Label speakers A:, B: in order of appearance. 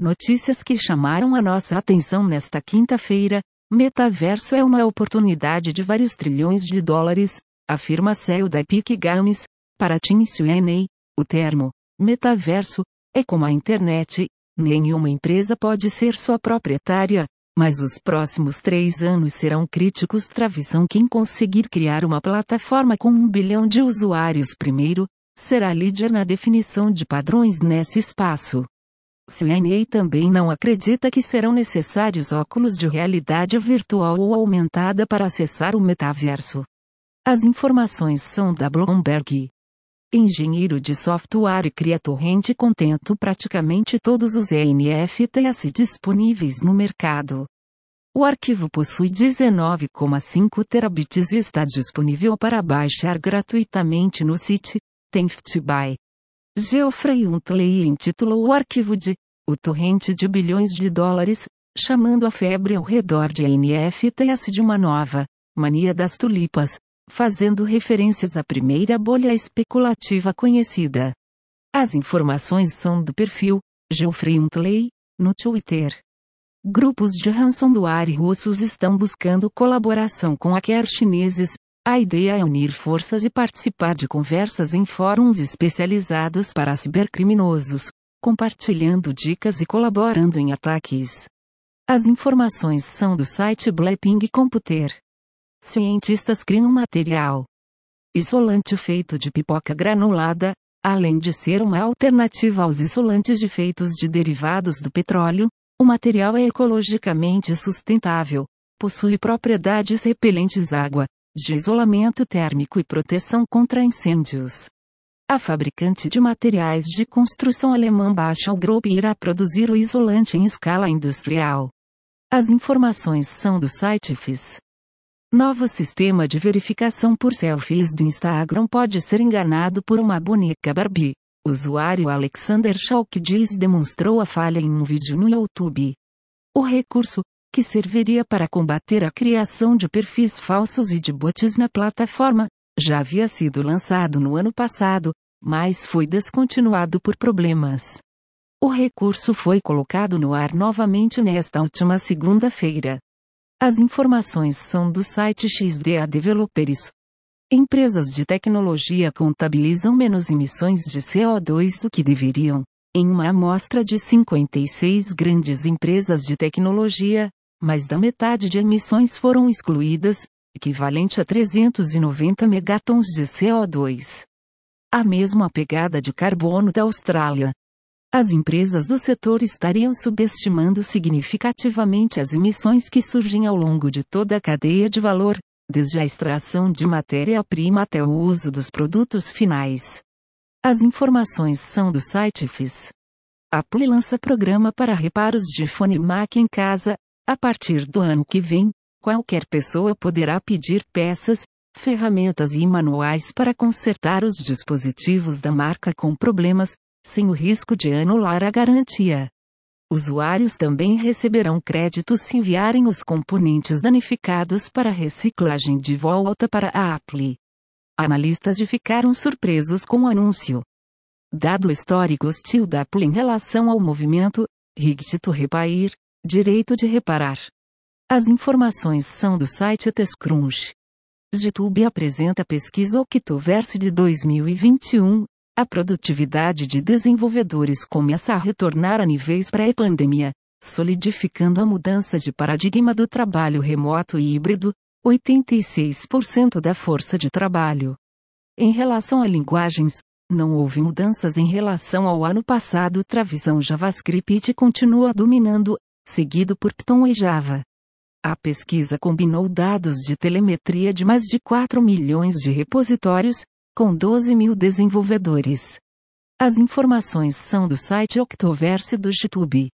A: Notícias que chamaram a nossa atenção nesta quinta-feira. Metaverso é uma oportunidade de vários trilhões de dólares, afirma CEO da Epic Games, para Tim Sweeney. O termo, metaverso, é como a internet, nenhuma empresa pode ser sua proprietária, mas os próximos três anos serão críticos Travição quem conseguir criar uma plataforma com um bilhão de usuários primeiro, será líder na definição de padrões nesse espaço. Sweeney também não acredita que serão necessários óculos de realidade virtual ou aumentada para acessar o metaverso. As informações são da Bloomberg. Engenheiro de software cria torrente contento praticamente todos os NFTs disponíveis no mercado. O arquivo possui 19,5 terabits e está disponível para baixar gratuitamente no site Tenftby. Geoffrey Huntley intitulou o arquivo de O Torrente de Bilhões de Dólares, chamando a febre ao redor de NFTs de uma nova mania das tulipas, fazendo referências à primeira bolha especulativa conhecida. As informações são do perfil Geoffrey Huntley, no Twitter. Grupos de ransomware russos estão buscando colaboração com hackers chineses, a ideia é unir forças e participar de conversas em fóruns especializados para cibercriminosos, compartilhando dicas e colaborando em ataques. As informações são do site Blackping Computer. Cientistas criam material isolante feito de pipoca granulada, além de ser uma alternativa aos isolantes de feitos de derivados do petróleo, o material é ecologicamente sustentável, possui propriedades repelentes água, de isolamento térmico e proteção contra incêndios. A fabricante de materiais de construção alemã Bashal Group irá produzir o isolante em escala industrial. As informações são do site FIS. Novo sistema de verificação por selfies do Instagram pode ser enganado por uma boneca Barbie. Usuário Alexander Chalkidis demonstrou a falha em um vídeo no YouTube. O recurso, que serviria para combater a criação de perfis falsos e de bots na plataforma, já havia sido lançado no ano passado, mas foi descontinuado por problemas. O recurso foi colocado no ar novamente nesta última segunda-feira. As informações são do site XDA Developers. Empresas de tecnologia contabilizam menos emissões de CO2 do que deveriam. Em uma amostra de 56 grandes empresas de tecnologia, mais da metade de emissões foram excluídas, equivalente a 390 megatons de CO2. A mesma pegada de carbono da Austrália. As empresas do setor estariam subestimando significativamente as emissões que surgem ao longo de toda a cadeia de valor, desde a extração de matéria-prima até o uso dos produtos finais. As informações são do site FIS. Apple lança programa para reparos de fone Mac em casa, a partir do ano que vem, qualquer pessoa poderá pedir peças, ferramentas e manuais para consertar os dispositivos da marca com problemas, sem o risco de anular a garantia. Usuários também receberão créditos se enviarem os componentes danificados para reciclagem de volta para a Apple. Analistas ficaram surpresos com o anúncio. Dado histórico hostil da Apple em relação ao movimento, Rigito Repair, Direito de reparar. As informações são do site TechCrunch. YouTube apresenta a pesquisa Octoverse de 2021. A produtividade de desenvolvedores começa a retornar a níveis pré-pandemia, solidificando a mudança de paradigma do trabalho remoto e híbrido, 86% da força de trabalho. Em relação a linguagens, não houve mudanças em relação ao ano passado. Travisão JavaScript continua dominando, seguido por Python e Java. A pesquisa combinou dados de telemetria de mais de 4 milhões de repositórios, com 12 mil desenvolvedores. As informações são do site Octoverse do YouTube.